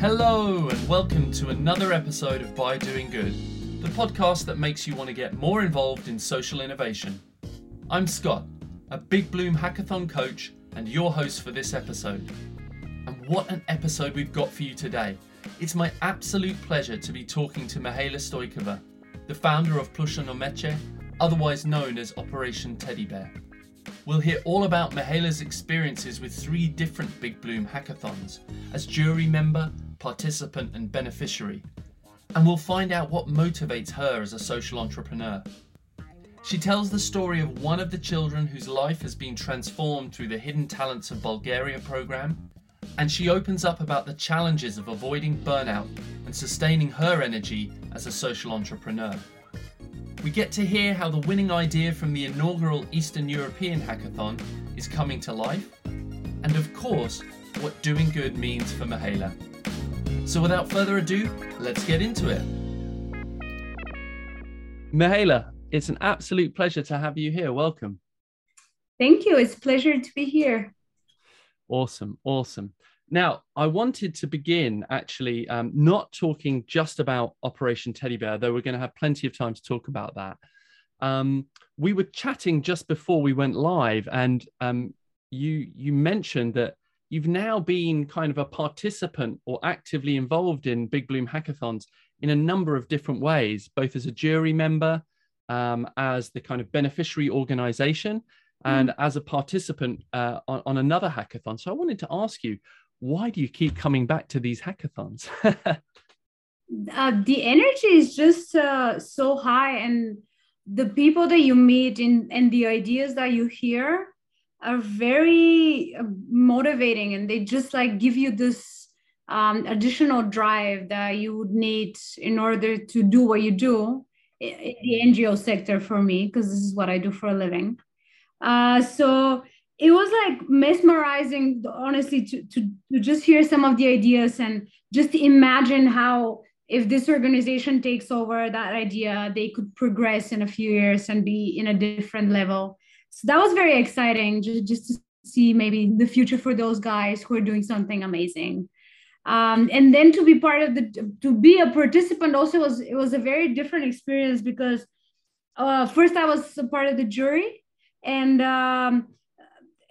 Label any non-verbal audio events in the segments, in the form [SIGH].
Hello, and welcome to another episode of By Doing Good, the podcast that makes you want to get more involved in social innovation. I'm Scott, a Big Bloom Hackathon coach and your host for this episode. And what an episode we've got for you today! It's my absolute pleasure to be talking to Mihaela Stoykova, the founder of Plusha Nomeche, otherwise known as Operation Teddy Bear. We'll hear all about Mihaela's experiences with three different Big Bloom hackathons as jury member, participant, and beneficiary. And we'll find out what motivates her as a social entrepreneur. She tells the story of one of the children whose life has been transformed through the Hidden Talents of Bulgaria program, and she opens up about the challenges of avoiding burnout and sustaining her energy as a social entrepreneur. We get to hear how the winning idea from the inaugural Eastern European Hackathon is coming to life, and of course, what doing good means for Mihaela. So without further ado, let's get into it. Mihaela, it's an absolute pleasure to have you here. Welcome. Thank you. It's a pleasure to be here. Awesome. Awesome. Now, I wanted to begin actually um, not talking just about Operation Teddy Bear, though we're going to have plenty of time to talk about that. Um, we were chatting just before we went live, and um, you you mentioned that you've now been kind of a participant or actively involved in Big Bloom hackathons in a number of different ways, both as a jury member, um, as the kind of beneficiary organization, and mm. as a participant uh, on, on, another hackathon. So I wanted to ask you, why do you keep coming back to these hackathons? [LAUGHS] uh, the energy is just uh, so high, and the people that you meet and, and the ideas that you hear are very uh, motivating and they just like give you this um, additional drive that you would need in order to do what you do in the NGO sector for me, because this is what I do for a living. Uh, so it was like mesmerizing, honestly, to, to, just hear some of the ideas and just imagine how if this organization takes over that idea, they could progress in a few years and be in a different level. So that was very exciting just, just to see maybe the future for those guys who are doing something amazing. Um, and then to be part of the to be a participant also was it was a very different experience because uh, first i was a part of the jury and um,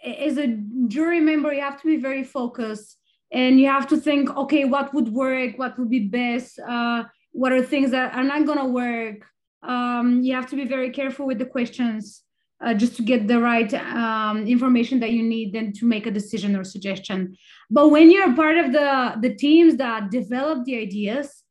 as a jury member you have to be very focused and you have to think okay what would work? What would be best? Uh, what are things that are not going to work? Um, you have to be very careful with the questions uh, just to get the right um, information that you need then to make a decision or suggestion. But when you're part of the the teams that develop the ideas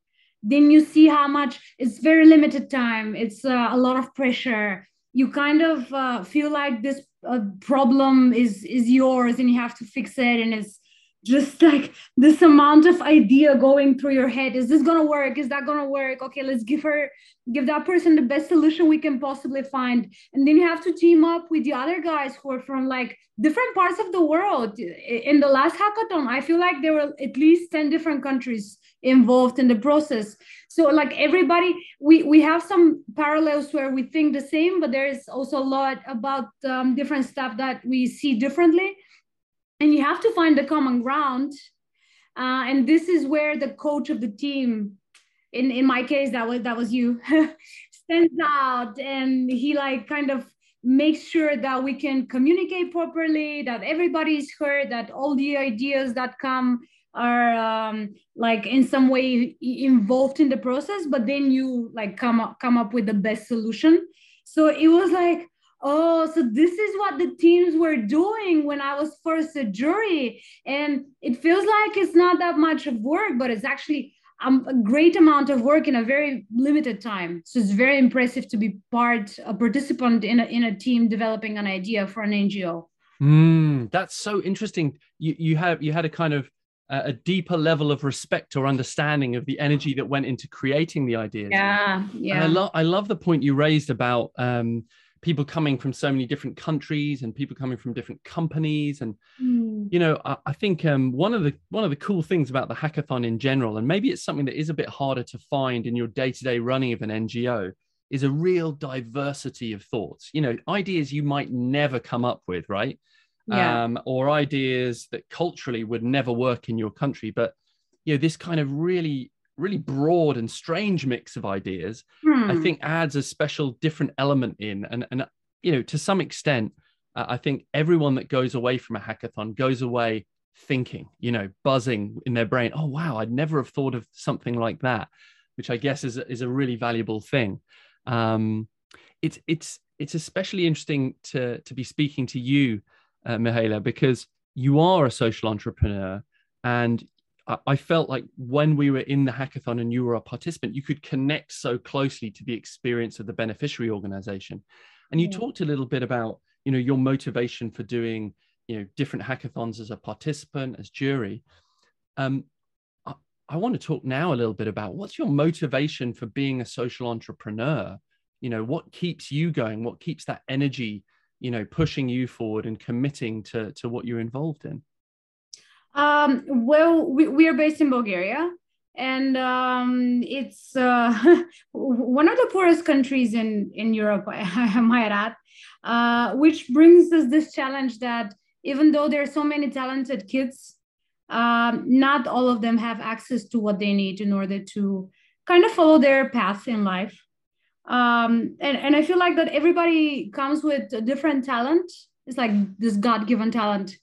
then you see how much it's very limited time. It's uh, a lot of pressure. You kind of uh, feel like this uh, problem is is yours and you have to fix it. And it's just like this amount of idea going through your head. Is this gonna work? Is that gonna work? Okay let's give her give that person the best solution we can possibly find. And then you have to team up with the other guys who are from like different parts of the world. In the last hackathon i feel like there were at least 10 different countries involved in the process. So like everybody we we have some parallels where we think the same but there's also a lot about um, different stuff that we see differently. And you have to find the common ground uh, and this is where the coach of the team in in my case that was that was you [LAUGHS] stands out. And he like kind of makes sure that we can communicate properly that everybody's heard that all the ideas that come are um, like in some way involved in the process but then you like come up come up with the best solution. So it was like oh so this is what the teams were doing when i was first a jury. And it feels like it's not that much of work but it's actually um, a great amount of work in a very limited time. So it's very impressive to be part a participant in a, in a team developing an idea for an ngo mm, that's so interesting. You, you have you had a kind of a deeper level of respect or understanding of the energy that went into creating the ideas yeah yeah and I, love I love the point you raised about um, people coming from so many different countries and people coming from different companies and mm. you know I, I think um, one of the one of the cool things about the hackathon in general and maybe it's something that is a bit harder to find in your day-to-day running of an ngo is a real diversity of thoughts. You know, ideas you might never come up with, right? Yeah. Um, or ideas that culturally would never work in your country. But you know, this kind of really, really broad and strange mix of ideas, Hmm. I think adds a special different element in. And and you know, to some extent, uh, I think everyone that goes away from a hackathon goes away thinking, you know, buzzing in their brain. Oh wow, I'd never have thought of something like that, which I guess is is a really valuable thing. Um, it's it's it's especially interesting to to be speaking to you, uh, Mihaela, because you are a social entrepreneur, and I, I felt like when we were in the hackathon and you were a participant, you could connect so closely to the experience of the beneficiary organization, and you Yeah. talked a little bit about you know your motivation for doing you know different hackathons as a participant as jury. Um, I, I want to talk now a little bit about what's your motivation for being a social entrepreneur? You know what keeps you going? What keeps that energy you know pushing you forward and committing to to what you're involved in Um, well, we, we are based in Bulgaria, and um, it's uh, [LAUGHS] one of the poorest countries in, in Europe, [LAUGHS] I, might add, uh, which brings us this challenge that even though there are so many talented kids, um, not all of them have access to what they need in order to kind of follow their path in life. Um, and, and I feel like that everybody comes with a different talent. It's like this God given talent.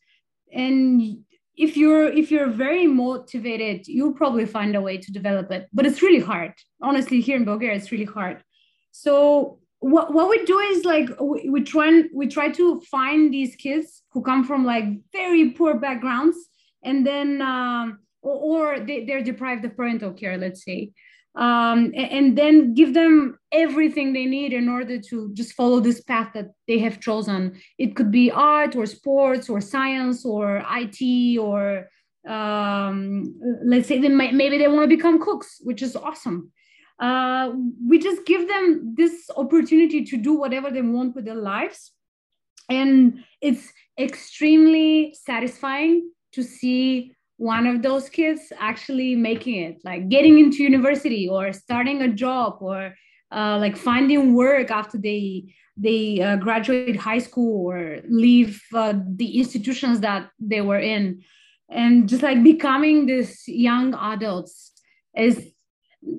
And if you're if you're very motivated you'll probably find a way to develop it but it's really hard honestly here in bulgaria it's really hard so what, what we do is like we, we try and we try to find these kids who come from like very poor backgrounds and then um, or, or they, they're deprived of parental care let's say um, and, then give them everything they need in order to just follow this path that they have chosen. It could be art or sports or science or IT or um, let's say they might, maybe they want to become cooks, which is awesome. Uh, we just give them this opportunity to do whatever they want with their lives. And it's extremely satisfying to see one of those kids actually making it, like getting into university or starting a job or uh, like finding work after they they uh, graduate high school or leave uh, the institutions that they were in, and just like becoming this young adults is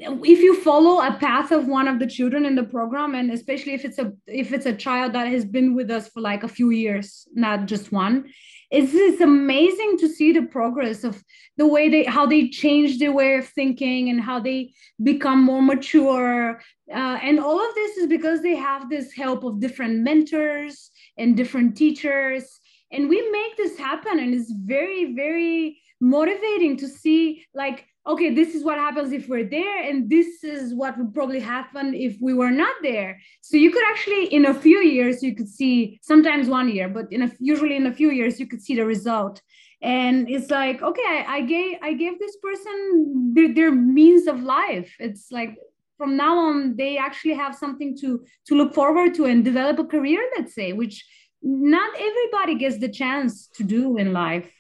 if you follow a path of one of the children in the program and especially if it's a if it's a child that has been with us for like a few years not just one it's, it's amazing to see the progress of the way they how they change their way of thinking and how they become more mature. Uh, and all of this is because they have this help of different mentors and different teachers. And we make this happen and it's very very motivating to see like okay this is what happens if we're there and this is what would probably happen if we were not there. So you could actually in a few years you could see sometimes one year but in a usually in a few years you could see the result. And it's like okay i, gave i gave this person their, their means of life. It's like from now on they actually have something to to look forward to and develop a career let's say which not everybody gets the chance to do in life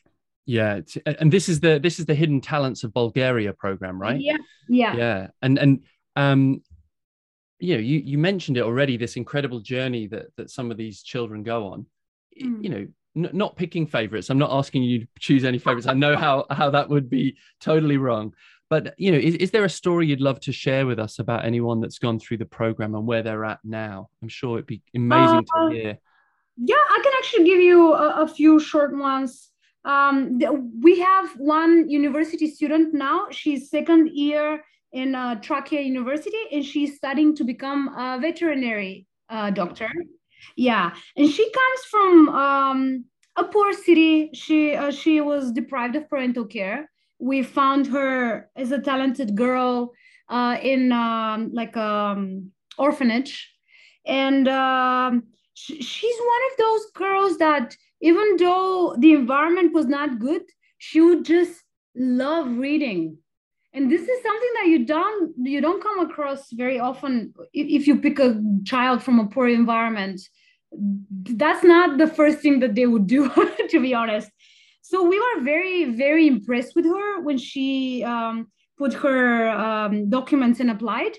yeah and this is the this is the hidden talents of bulgaria program right? Yeah yeah. Yeah and and um you know you you mentioned it already this incredible journey that that some of these children go on. Mm. you know n- not picking favorites. I'm not asking you to choose any favorites. I know how how that would be totally wrong. But you know is, is there a story you'd love to share with us about anyone that's gone through the program and where they're at now? I'm sure it'd be amazing Uh, to hear. yeah i can actually give you a, a few short ones um, th- we have one university student now. She's second year in uh, Trakia University and she's studying to become a veterinary uh, doctor. Yeah and she comes from um, a poor city. She uh, she was deprived of parental care. We found her as a talented girl uh, in um, like um orphanage. And um, sh- she's one of those girls that even though the environment was not good she would just love reading. And this is something that you don't you don't come across very often if, you pick a child from a poor environment. That's not the first thing that they would do [LAUGHS] to be honest. So we were very very impressed with her when she um, put her um, documents and applied.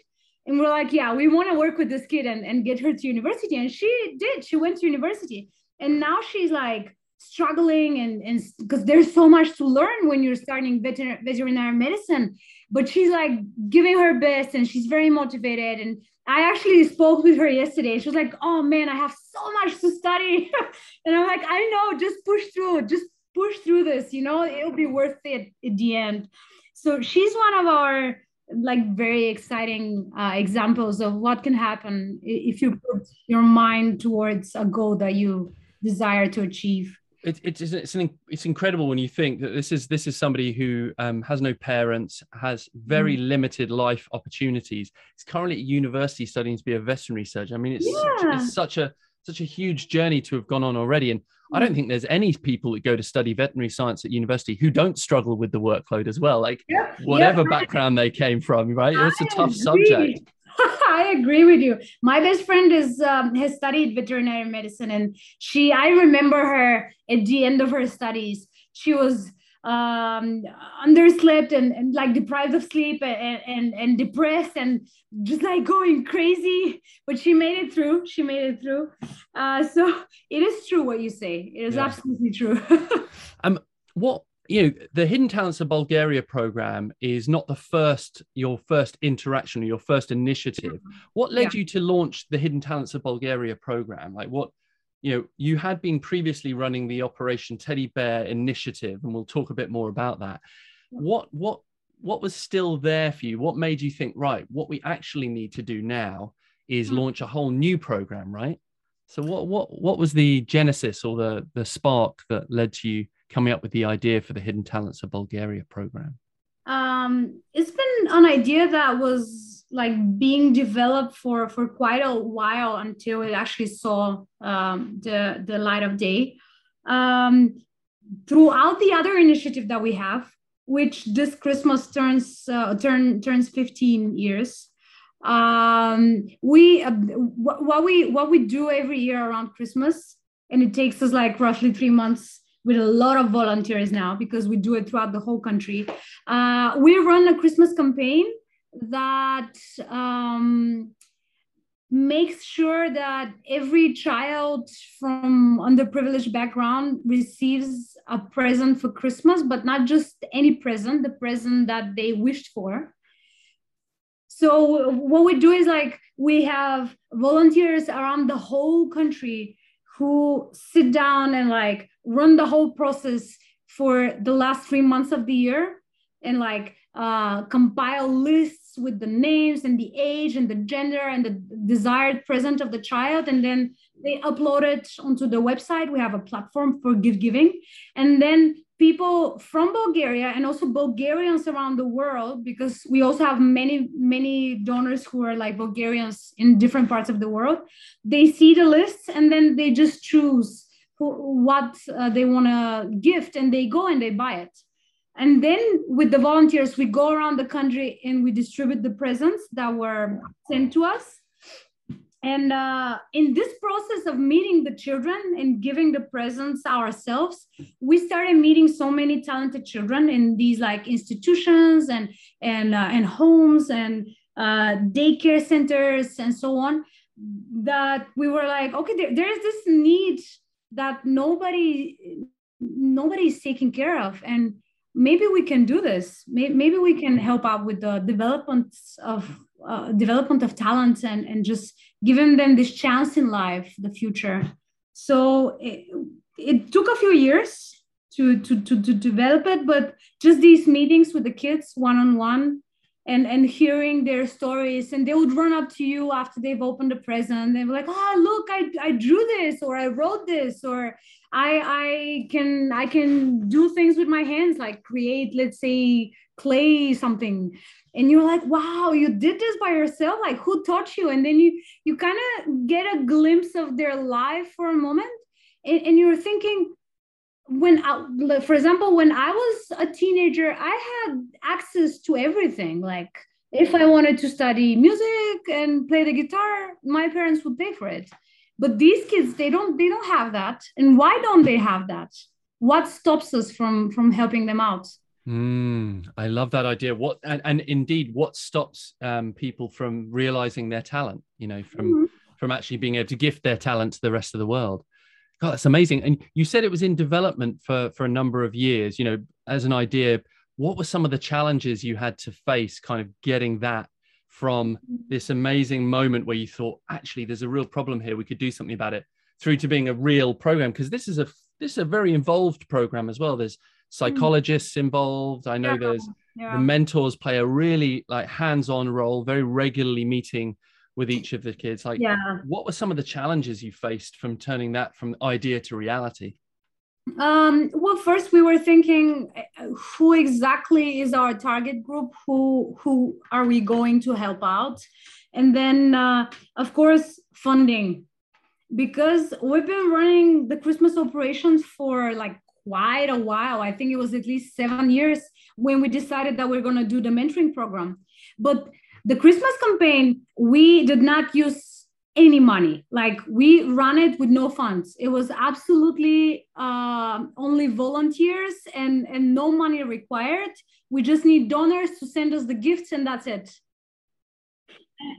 And we're like yeah we want to work with this kid and, and get her to university. And she did. She went to university and now she's like struggling and and because there's so much to learn when you're starting veter- veterinary medicine. But she's like giving her best and she's very motivated. And i actually spoke with her yesterday. She was like oh man i have so much to study. [LAUGHS] And i'm like i know. Just push through. Just push through this you know? It'll be worth it at the end. So she's one of our like very exciting uh, examples of what can happen if you put your mind towards a goal that you desire to achieve it, it's it's an, it's incredible when you think that this is this is somebody who um, has no parents, has very mm. limited life opportunities. He's currently at university studying to be a veterinary surgeon. I mean, it's, yeah. such, it's such a such a huge journey to have gone on already. And I don't mm. think there's any people that go to study veterinary science at university who don't struggle with the workload as well. Like yep. whatever yep. background they came from, right? It's a tough subject. [LAUGHS] I agree with you. My best friend is um, has studied veterinary medicine, and she I remember her at the end of her studies. She was um underslept and, and like deprived of sleep and, and and depressed and just like going crazy but she made it through she made it through uh so [LAUGHS] it is true what you say it is yeah. absolutely true [LAUGHS] um what you know the hidden talents of bulgaria program is not the first your first interaction or your first initiative. What led yeah. you to launch the hidden talents of bulgaria program? Like what you know you had been previously running the operation teddy bear initiative and we'll talk a bit more about that. What what what was still there for you? What made you think right what we actually need to do now is hmm. launch a whole new program right? So what what what was the genesis or the the spark that led to you coming up with the idea for the Hidden Talents of Bulgaria program? Um, it's been an idea that was like being developed for for quite a while until it actually saw um, the the light of day. Um, throughout the other initiative that we have, which this Christmas turns uh, turn turns 15 years. Um, we uh, what we what we do every year around Christmas, and it takes us like roughly three months with a lot of volunteers now because we do it throughout the whole country. Uh, we run a Christmas campaign that um, makes sure that every child from underprivileged background receives a present for Christmas, but not just any present, the present that they wished for. So what we do is like we have volunteers around the whole country who sit down and like run the whole process for the last three months of the year and like uh, compile lists with the names and the age and the gender and the desired present of the child. And then they upload it onto the website. We have a platform for gift giving. And then people from Bulgaria and also Bulgarians around the world, because we also have many, many donors who are like Bulgarians in different parts of the world. They see the lists and then they just choose who, what uh, they want to gift and they go and they buy it. And then with the volunteers, we go around the country and we distribute the presents that were sent to us and uh, in this process of meeting the children and giving the presents ourselves, we started meeting so many talented children in these like institutions and and uh, and homes and uh, daycare centers and so on. That we were like, okay, there, there is this need that nobody nobody is taking care of, and maybe we can do this. Maybe we can help out with the development of uh, development of talents and and just giving them this chance in life, the future. So it, it took a few years to, to, to, to develop it, but just these meetings with the kids one on one and and hearing their stories and they would run up to you after they've opened the present they were like oh look I, I drew this or i wrote this or i i can i can do things with my hands like create let's say clay something. And you're like wow you did this by yourself? Like who taught you? And then you you kind of get a glimpse of their life for a moment and, and you're thinking when I, for example when i was a teenager i had access to everything like if i wanted to study music and play the guitar my parents would pay for it but these kids they don't they don't have that and why don't they have that what stops us from from helping them out Mm, I love that idea. What and, and indeed, what stops um, people from realizing their talent? You know, from mm-hmm. from actually being able to gift their talent to the rest of the world. God, that's amazing. And you said it was in development for for a number of years. You know, as an idea, what were some of the challenges you had to face, kind of getting that from this amazing moment where you thought, actually, there's a real problem here. We could do something about it, through to being a real program because this is a this is a very involved program as well. There's mm. psychologists involved. I know yeah, there's yeah. the mentors play a really like hands-on role, very regularly meeting with each of the kids. Like, yeah. what were some of the challenges you faced from turning that from idea to reality? Um, well, first we were thinking, who exactly is our target group? Who who are we going to help out? And then, uh, of course, funding because we've been running the Christmas operations for like quite a while. I think it was at least seven years when we decided that we we're going to do the mentoring program. But the Christmas campaign, we did not use any money. Like we ran it with no funds. It was absolutely uh, only volunteers and, and no money required. We just need donors to send us the gifts, and that's it.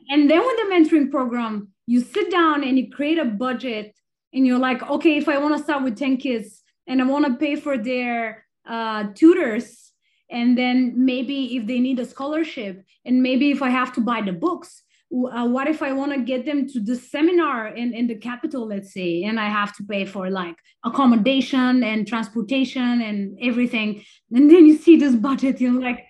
And then with the mentoring program, you sit down and you create a budget, and you're like, okay, if I want to start with 10 kids, and I want to pay for their uh, tutors. And then maybe if they need a scholarship, and maybe if I have to buy the books, uh, what if I want to get them to the seminar in, in the capital, let's say, and I have to pay for like accommodation and transportation and everything. And then you see this budget, you're like,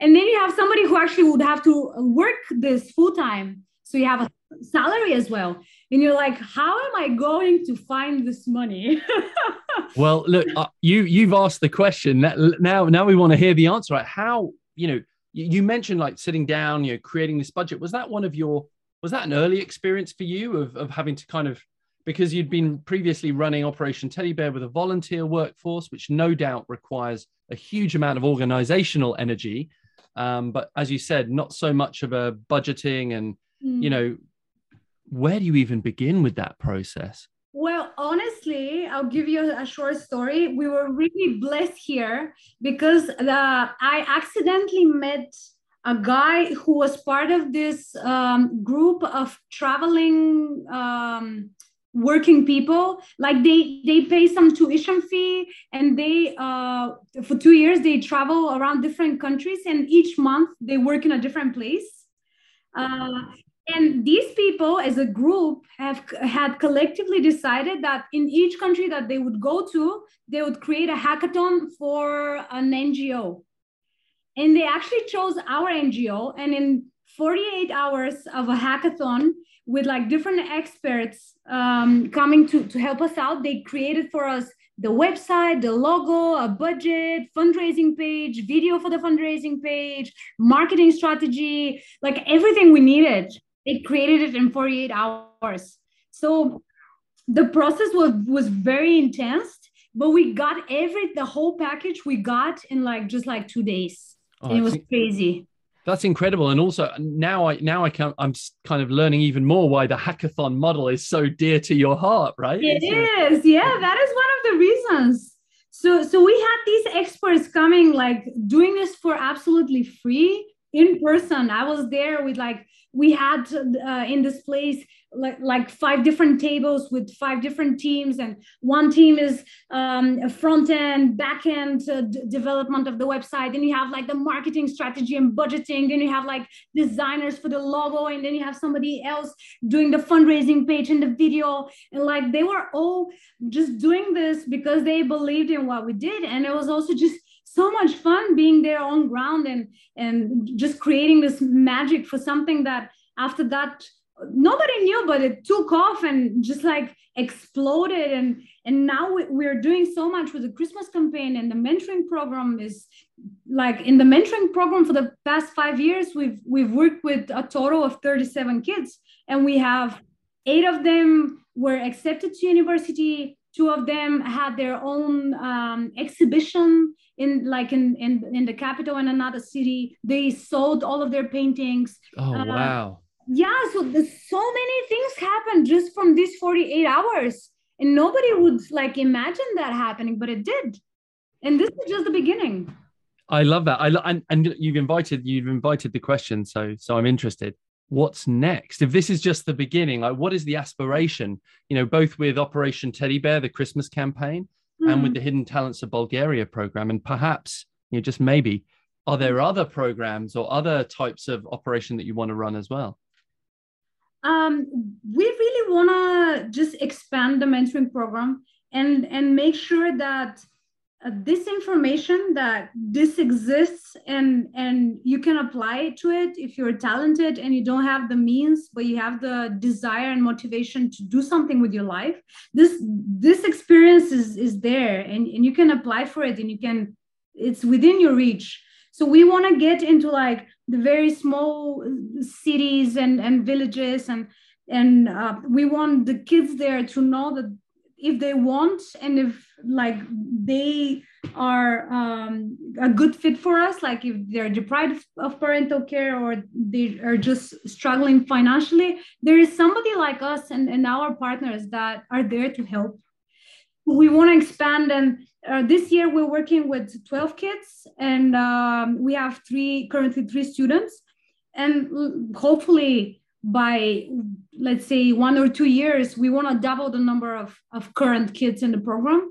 and then you have somebody who actually would have to work this full time. So you have a salary as well. And you're like, how am I going to find this money? [LAUGHS] well, look, uh, you you've asked the question. Now, now we want to hear the answer. Right? How you know? You mentioned like sitting down, you know, creating this budget. Was that one of your? Was that an early experience for you of of having to kind of because you'd been previously running Operation Teddy Bear with a volunteer workforce, which no doubt requires a huge amount of organizational energy. Um, but as you said, not so much of a budgeting and mm. you know, where do you even begin with that process? Well, honestly, I'll give you a short story. We were really blessed here because the, I accidentally met a guy who was part of this um, group of traveling um, working people. Like they they pay some tuition fee and they uh, for two years they travel around different countries and each month they work in a different place. Uh, and these people as a group have had collectively decided that in each country that they would go to they would create a hackathon for an ngo and they actually chose our ngo and in 48 hours of a hackathon with like different experts um, coming to, to help us out they created for us the website, the logo, a budget, fundraising page, video for the fundraising page, marketing strategy, like everything we needed they created it in 48 hours. So the process was was very intense but we got every the whole package we got in like just like two days. Oh, it was crazy. That's incredible. And also now i now i can i'm kind of learning even more why the hackathon model is so dear to your heart right? It it's uh, is. A- yeah that is one of the reasons. So so we had these experts coming like doing this for absolutely free in person. I was there with like we had uh, in this place like, like five different tables with five different teams and one team is um, front end back end uh, development of the website. Then you have like the marketing strategy and budgeting. Then you have like designers for the logo and then you have somebody else doing the fundraising page and the video. And like they were all just doing this because they believed in what we did. And it was also just so much fun being there on ground and and just creating this magic for something that after that nobody knew but it took off and just like exploded. And and now we're doing so much with the christmas campaign and the mentoring program is like in the mentoring program for the past five years we've we've worked with a total of 37 kids. And we have eight of them were accepted to university two of them had their own um, exhibition in like in, in in the capital and another city. They sold all of their paintings. Oh uh, wow. yeah so there's so many things happen just from these 48 hours. And nobody would like imagine that happening but it did. And this is just the beginning. I love that. I lo- and, and you've invited you've invited the question, so so I'm interested. What's next? If this is just the beginning, like what is the aspiration? You know, both with Operation Teddy Bear, the Christmas campaign, mm. and with hmm. the Hidden Talents of Bulgaria program, and perhaps you know, just maybe, are there other programs or other types of operation that you want to run as well? Um, we really want to just expand the mentoring program and and make sure that uh, this information that this exists and and you can apply to it if you're talented and you don't have the means but you have the desire and motivation to do something with your life. This this experience is is there and, and you can apply for it and you can it's within your reach. So we want to get into like the very small cities and and villages and and uh, we want the kids there to know that if they want and if like they are um, a good fit for us like if they're deprived of parental care or they are just struggling financially there is somebody like us and, and our partners that are there to help. We want to expand and uh, this year we're working with 12 kids and um, we have three currently three students. And hopefully by let's say one or two years we want to double the number of, of current kids in the program.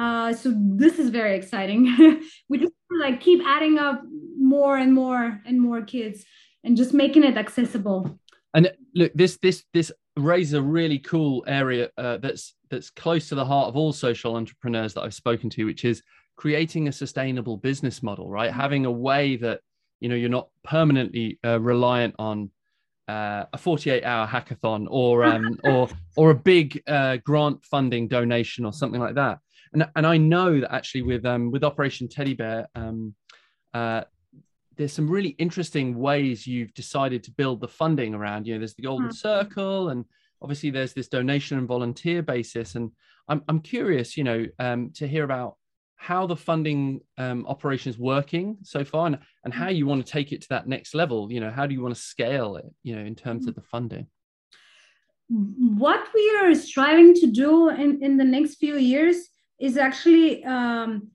Uh, so this is very exciting. [LAUGHS] We just like keep adding up more and more and more kids and just making it accessible. And look this this this raises a really cool area uh, that's that's close to the heart of all social entrepreneurs that i've spoken to which is creating a sustainable business model right? Mm-hmm. having a way that you know you're not permanently uh, reliant on uh, a 48 hour hackathon or um, [LAUGHS] or or a big uh, grant funding donation or something like that. And and I know that actually with um, with Operation Teddy Bear, um, uh, there's some really interesting ways you've decided to build the funding around. You know, there's the Golden mm-hmm. Circle, and obviously there's this donation and volunteer basis. And I'm I'm curious, you know, um, to hear about how the funding um, operation is working so far and, and how you want to take it to that next level you know how do you want to scale it you know in terms of the funding? What we are striving to do in, in the next few years is actually um,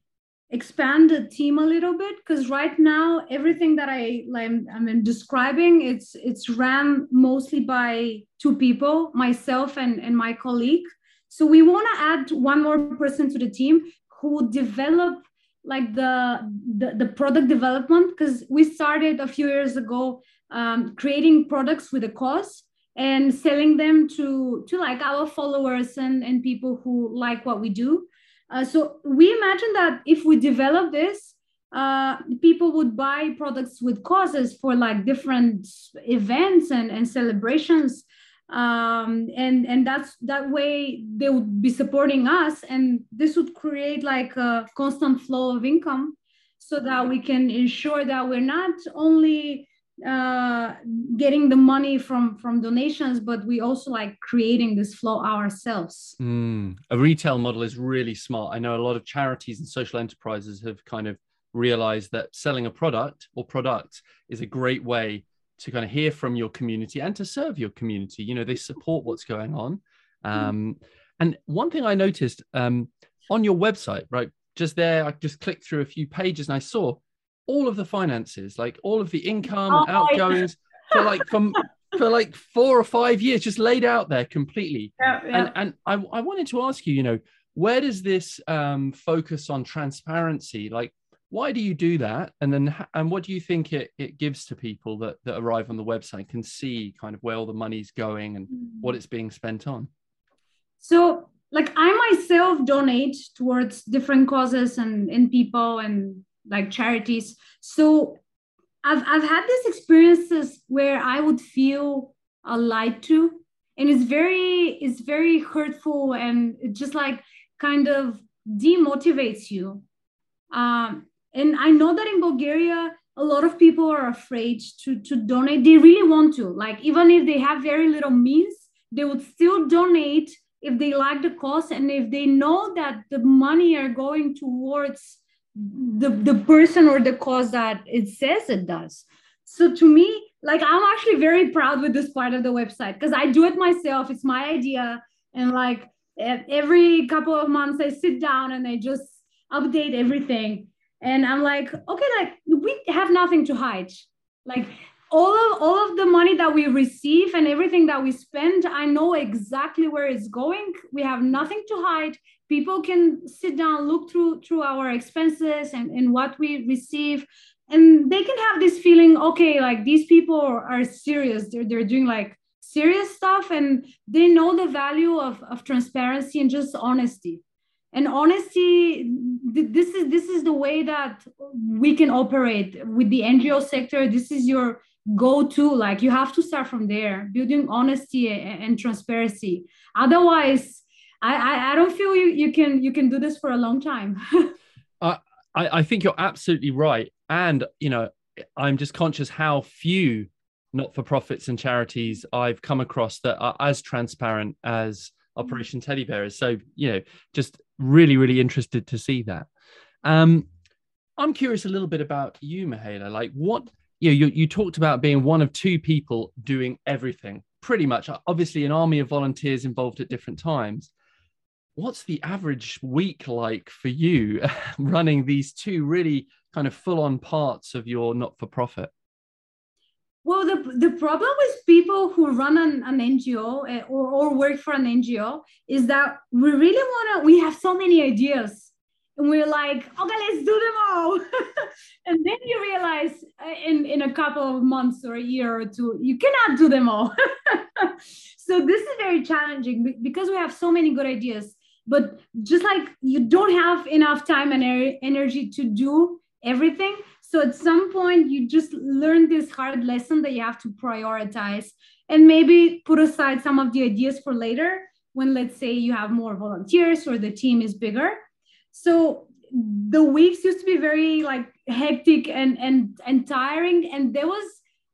expand the team a little bit because right now everything that I like I'm describing it's it's ran mostly by two people myself and and my colleague. So we want to add one more person to the team who develop like the the, the product development because we started a few years ago um, creating products with a cause and selling them to to like our followers and and people who like what we do. Uh, so we imagine that if we develop this uh, people would buy products with causes for like different events and, and celebrations um, and and that's that way they would be supporting us and this would create like a constant flow of income so that we can ensure that we're not only uh, getting the money from from donations but we also like creating this flow ourselves. Mm, a retail model is really smart. I know a lot of charities and social enterprises have kind of realized that selling a product or products is a great way to kind of hear from your community and to serve your community. You know, they support what's going on. Hmm. Um, and one thing I noticed um, on your website, right, just there, I just clicked through a few pages and I saw all of the finances, like all of the income oh, and outgoings for like from for like four or five years, just laid out there completely. Yeah, yeah. And and I, I wanted to ask you, you know, where does this um, focus on transparency? Like, why do you do that? And then and what do you think it, it gives to people that, that arrive on the website can see kind of where all the money's going and what mm. it's being spent on? So like i myself donate towards different causes and in people and like charities. So i've i've had these experiences where i would feel uh, lied to. And it's very it's very hurtful and it just like kind of demotivates you. Um, and i know that in bulgaria a lot of people are afraid to to donate. They really want to. Like even if they have very little means they would still donate if they like the cause and if they know that the money are going towards the, the person or the cause that it says it does. So to me like i'm actually very proud with this part of the website because i do it myself. It's my idea. And like every couple of months i sit down and i just update everything and i'm like okay like we have nothing to hide. Like all of all of the money that we receive and everything that we spend i know exactly where it's going. We have nothing to hide. People can sit down look through through our expenses and, and what we receive. And they can have this feeling okay like these people are serious. They're, they're doing like serious stuff and they know the value of, of transparency and just honesty and honesty this is this is the way that we can operate with the ngo sector. This is your go-to like you have to start from there building honesty and, and transparency. Otherwise I, I, I don't feel you you can you can do this for a long time. [LAUGHS] I I think you're absolutely right. And you know i'm just conscious how few not-for-profits and charities i've come across that are as transparent as mm-hmm. operation teddy bear is. So you know just really really interested to see that. Um i'm curious a little bit about you Mihaela like what you know you, you talked about being one of two people doing everything pretty much. Obviously an army of volunteers involved at different times. What's the average week like for you [LAUGHS] running these two really kind of full on parts of your not for profit? Well, the, the problem with people who run an, an NGO eh, or, or work for an NGO is that we really want to, we have so many ideas and we're like, okay, let's do them all. [LAUGHS] and then you realize eh, in, in a couple of months or a year or two, you cannot do them all. [LAUGHS] so this is very challenging because we have so many good ideas. But just like you don't have enough time and er- energy to do everything. So at some point, you just learn this hard lesson that you have to prioritize and maybe put aside some of the ideas for later when, let's say, you have more volunteers or the team is bigger. So the weeks used to be very like hectic and and and tiring. And there was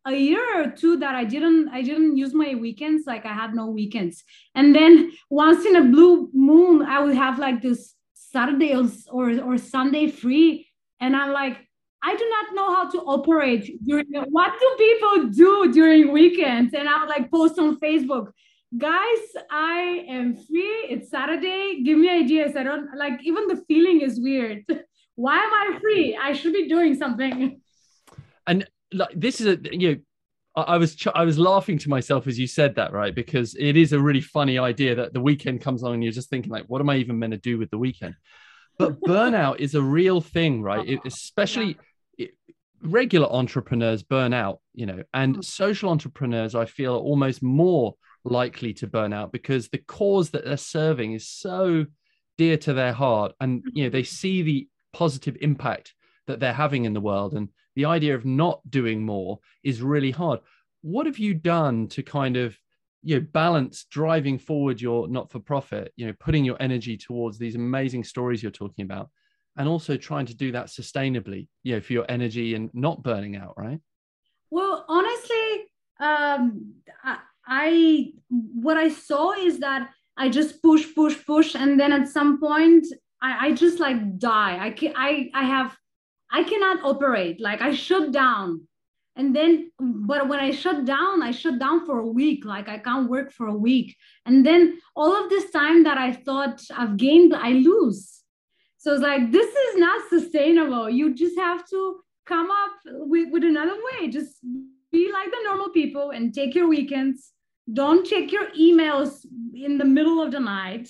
a year or two that I didn't I didn't use my weekends. Like I had no weekends. And then once in a blue moon I would have like this Saturday or or, or Sunday free. And I'm like, I do not know how to operate during what do people do during weekends? And I would like post on Facebook, guys, I am free. It's Saturday. Give me ideas. I don't like even the feeling is weird. [LAUGHS] Why am I free? I should be doing something. And like this is a you know I was ch- I was laughing to myself as you said that, right? Because it is a really funny idea that the weekend comes on and you're just thinking like, what am I even meant to do with the weekend? but burnout is a real thing, right? It, especially it, regular entrepreneurs burn out, you know, and mm. social entrepreneurs, I feel, are almost more likely to burn out because the cause that they're serving is so dear to their heart, and you know they see the positive impact that they're having in the world, and the idea of not doing more is really hard. What have you done to kind of you know balance driving forward your not for profit you know putting your energy towards these amazing stories you're talking about and also trying to do that sustainably you know for your energy and not burning out right? Well honestly um I, I what i saw is that i just push push push and then at some point i, I just like die. I can i i have i cannot operate. Like i shut down. And then but when i shut down i shut down for a week. Like i can't work for a week. And then all of this time that i thought i've gained i lose so it's like this is not sustainable. You just have to come up with, with another way. Just be like the normal people and take your weekends. Don't check your emails in the middle of the night.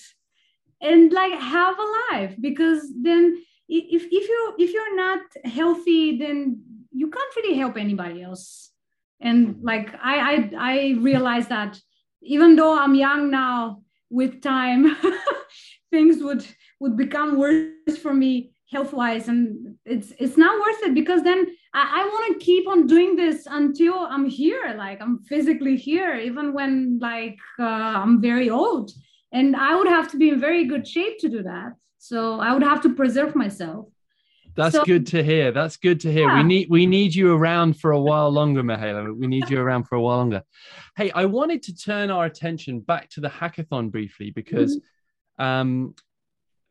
And like have a life because then if, if you if you're not healthy then you can't really help anybody else. And like i i, I realize that even though i'm young now with time [LAUGHS] things would would become worse for me health wise and it's it's not worth it because then i, I want to keep on doing this until i'm here like i'm physically here even when like uh, i'm very old and i would have to be in very good shape to do that so i would have to preserve myself that's so, good to hear. That's good to hear. Yeah. We need we need you around for a while longer, Mihaela. We need you around for a while longer. Hey, I wanted to turn our attention back to the hackathon briefly because mm-hmm. um,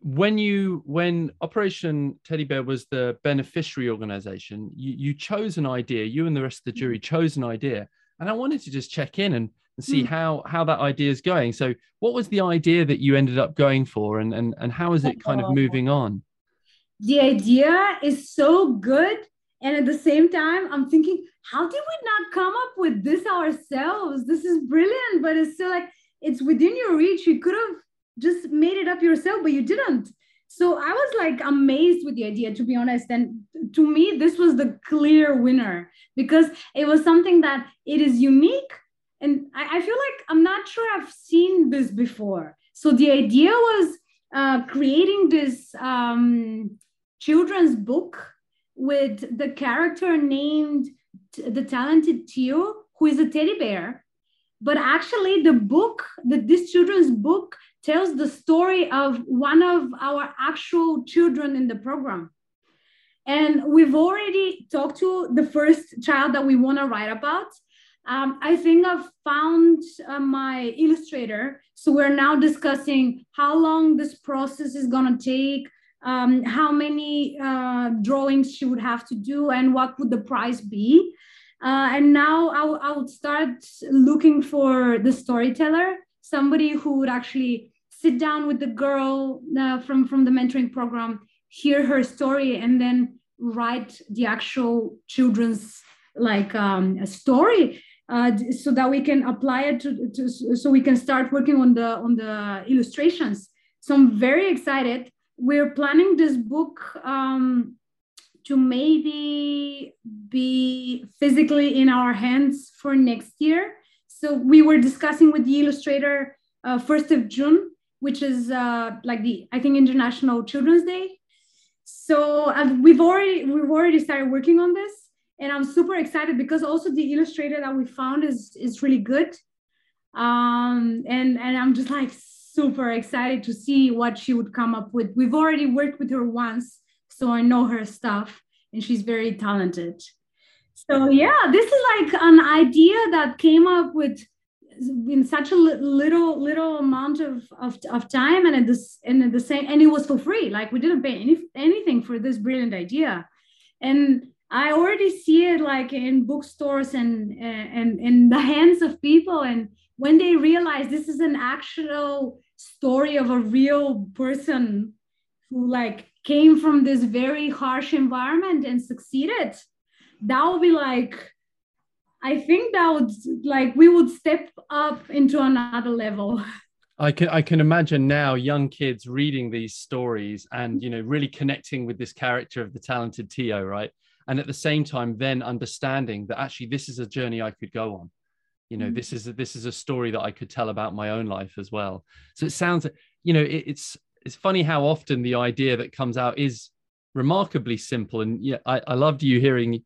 when you when Operation Teddy Bear was the beneficiary organization, you, you chose an idea. You and the rest of the jury mm-hmm. chose an idea, and I wanted to just check in and, and see mm. how how that idea is going. So, what was the idea that you ended up going for, and and and how is it kind of moving on? the idea is so good and at the same time i'm thinking how did we not come up with this ourselves this is brilliant but it's still like it's within your reach you could have just made it up yourself but you didn't. So i was like amazed with the idea to be honest. And to me this was the clear winner because it was something that it is unique. And I, I feel like i'm not sure i've seen this before. So the idea was uh, creating this um, children's book with the character named the talented Tio, who is a teddy bear. But actually, the book, the, this children's book, tells the story of one of our actual children in the program. And we've already talked to the first child that we want to write about. Um, I think I've found uh, my illustrator. So we're now discussing how long this process is going to take, um, how many uh, drawings she would have to do, and what would the price be. Uh, and now I'll, I would start looking for the storyteller, somebody who would actually sit down with the girl uh, from, from the mentoring program, hear her story, and then write the actual children's like um, a story uh, so that we can apply it to, to, so we can start working on the on the illustrations. So I'm very excited. We're planning this book um, to maybe be physically in our hands for next year. So we were discussing with the illustrator uh, first of June, which is uh, like the I think International Children's Day. So we've already we've already started working on this and I'm super excited because also the illustrator that we found is is really good. Um, and and I'm just like super excited to see what she would come up with. We've already worked with her once, so I know her stuff, and she's very talented. So yeah, this is like an idea that came up with in such a little little amount of, of, of time and at this and at the same and it was for free like we didn't pay any, anything for this brilliant idea and I already see it like in bookstores and and in the hands of people. And when they realize this is an actual story of a real person who like came from this very harsh environment and succeeded, that would be like, I think that would like we would step up into another level. [LAUGHS] I can I can imagine now young kids reading these stories and you know really connecting with this character of the talented Tio, right? and at the same time then understanding that actually this is a journey i could go on you know mm-hmm. this is a, this is a story that i could tell about my own life as well so it sounds you know it, it's it's funny how often the idea that comes out is remarkably simple and yeah i, I loved you hearing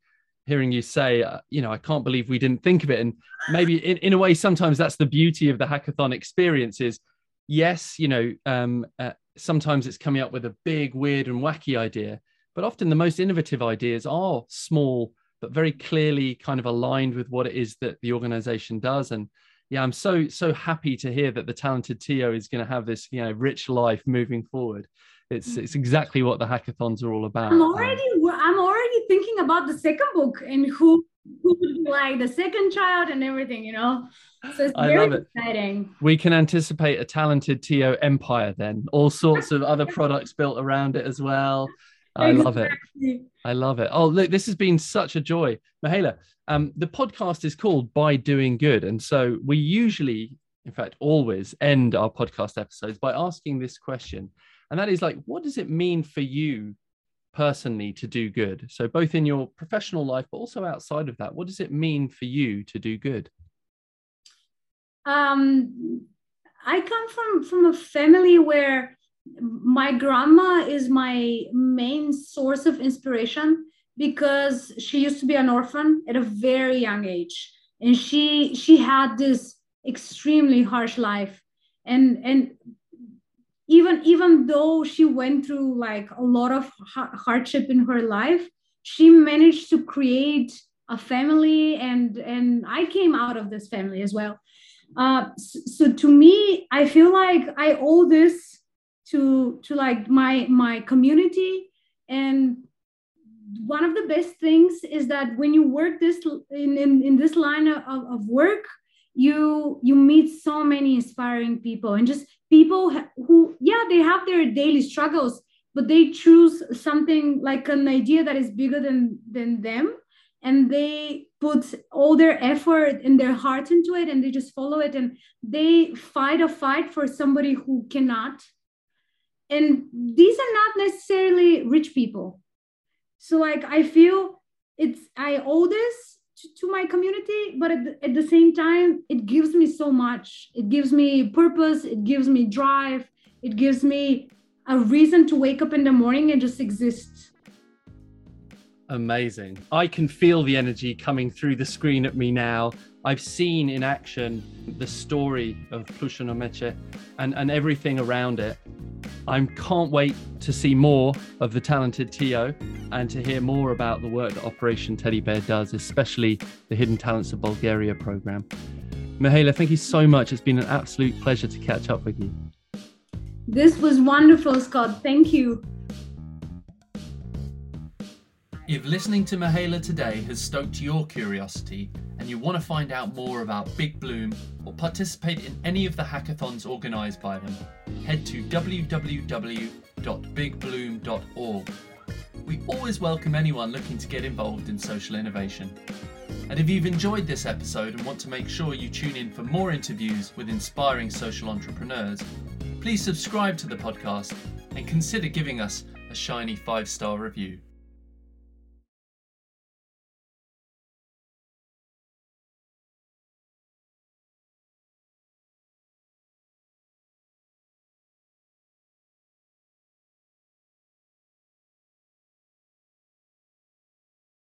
hearing you say uh, you know i can't believe we didn't think of it and maybe in, in a way sometimes that's the beauty of the hackathon experience is yes you know um, uh, sometimes it's coming up with a big weird and wacky idea but often the most innovative ideas are small, but very clearly kind of aligned with what it is that the organization does. And yeah, I'm so, so happy to hear that the talented Tio is going to have this, you know, rich life moving forward. It's, it's exactly what the hackathons are all about. I'm already, I'm already thinking about the second book and who, who would be like the second child and everything, you know? So it's very it. exciting. We can anticipate a talented Tio empire then, all sorts of other products built around it as well. I love it. I love it. Oh, look, this has been such a joy. Mihaela, um, the podcast is called By Doing Good. And so we usually, in fact, always end our podcast episodes by asking this question. And that is like, what does it mean for you personally to do good? So, both in your professional life, but also outside of that, what does it mean for you to do good? Um, I come from from a family where my grandma is my main source of inspiration because she used to be an orphan at a very young age and she she had this extremely harsh life and and even even though she went through like a lot of hardship in her life she managed to create a family and and i came out of this family as well. Uh, so, so to me i feel like i owe this to to like my my community. And one of the best things is that when you work this in, in, in this line of, of work you you meet so many inspiring people and just people who yeah they have their daily struggles but they choose something like an idea that is bigger than than them. And they put all their effort and their heart into it and they just follow it. And they fight a fight for somebody who cannot. And these are not necessarily rich people. So like i feel it's i owe this to, to my community but at the, at the same time it gives me so much it gives me purpose it gives me drive it gives me a reason to wake up in the morning and just exist Amazing. I can feel the energy coming through the screen at me now. I've seen in action the story of Plyusheno Meche and, and everything around it. I can't wait to see more of the talented Tio and to hear more about the work that Operation Teddy Bear does, especially the Hidden Talents of Bulgaria program. Mihaela, thank you so much. It's been an absolute pleasure to catch up with you. This was wonderful, Scott. Thank you. If listening to Mihaela today has stoked your curiosity and you want to find out more about Big Bloom or participate in any of the hackathons organised by them, head to www.bigbloom.org. We always welcome anyone looking to get involved in social innovation. And if you've enjoyed this episode and want to make sure you tune in for more interviews with inspiring social entrepreneurs, please subscribe to the podcast and consider giving us a shiny five star review.